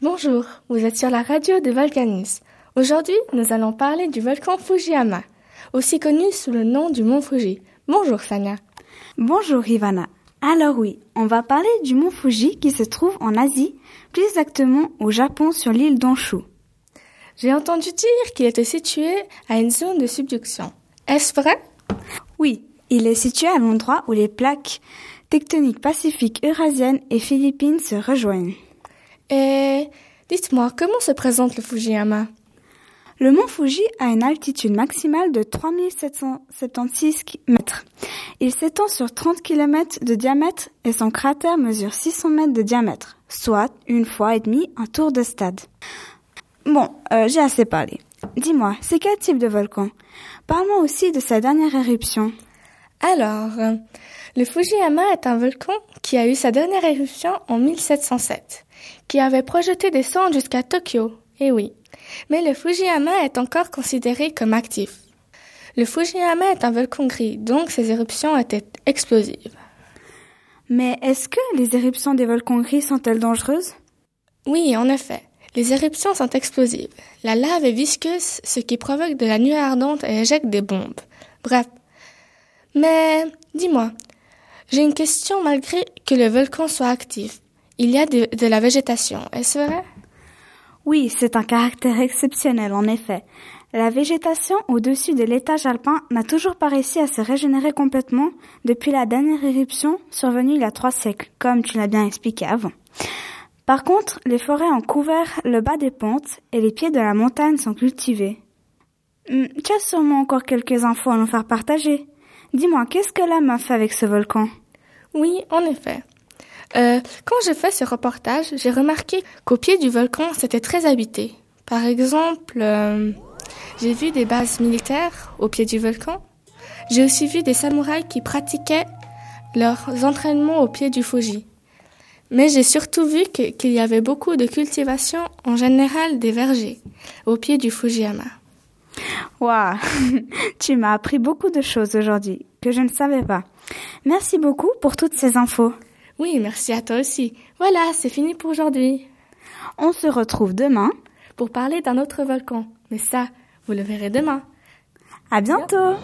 Bonjour, vous êtes sur la radio de Volcanis. Aujourd'hui, nous allons parler du volcan Fujiyama, aussi connu sous le nom du mont Fuji. Bonjour Sanya. Bonjour Ivana. Alors oui, on va parler du mont Fuji qui se trouve en Asie, plus exactement au Japon sur l'île d'Honshu. J'ai entendu dire qu'il était situé à une zone de subduction. Est-ce vrai? Oui, il est situé à l'endroit où les plaques tectoniques pacifiques eurasiennes et philippines se rejoignent. Et dites-moi, comment se présente le Fujiyama? Le mont Fuji a une altitude maximale de 3776 mètres. Il s'étend sur 30 km de diamètre et son cratère mesure 600 mètres de diamètre, soit une fois et demie un tour de stade. Bon, euh, j'ai assez parlé. Dis-moi, c'est quel type de volcan? Parle-moi aussi de sa dernière éruption. Alors, le Fujiyama est un volcan qui a eu sa dernière éruption en 1707, qui avait projeté des cendres jusqu'à Tokyo. Eh oui. Mais le Fujiyama est encore considéré comme actif. Le Fujiyama est un volcan gris, donc ses éruptions étaient explosives. Mais est-ce que les éruptions des volcans gris sont-elles dangereuses? Oui, en effet. Les éruptions sont explosives. La lave est visqueuse, ce qui provoque de la nuée ardente et éjecte des bombes. Bref. Mais, dis-moi, j'ai une question malgré que le volcan soit actif. Il y a de, la végétation, est-ce vrai? Oui, c'est un caractère exceptionnel en effet. La végétation au-dessus de l'étage alpin n'a toujours pas réussi à se régénérer complètement depuis la dernière éruption survenue il y a trois siècles, comme tu l'as bien expliqué avant. Par contre, les forêts ont couvert le bas des pentes et les pieds de la montagne sont cultivés. Hum, tu as sûrement encore quelques infos à nous faire partager. Dis-moi, qu'est-ce que l'âme a fait avec ce volcan? Oui, en effet. Euh, quand j'ai fait ce reportage, j'ai remarqué qu'au pied du volcan, c'était très habité. Par exemple, euh, j'ai vu des bases militaires au pied du volcan. J'ai aussi vu des samouraïs qui pratiquaient leurs entraînements au pied du Fuji. Mais j'ai surtout vu qu'il y avait beaucoup de cultivation, en général des vergers, au pied du Fujiyama. Waouh, tu m'as appris beaucoup de choses aujourd'hui que je ne savais pas. Merci beaucoup pour toutes ces infos. Oui, merci à toi aussi. Voilà, c'est fini pour aujourd'hui. On se retrouve demain pour parler d'un autre volcan. Mais ça, vous le verrez demain. À bientôt.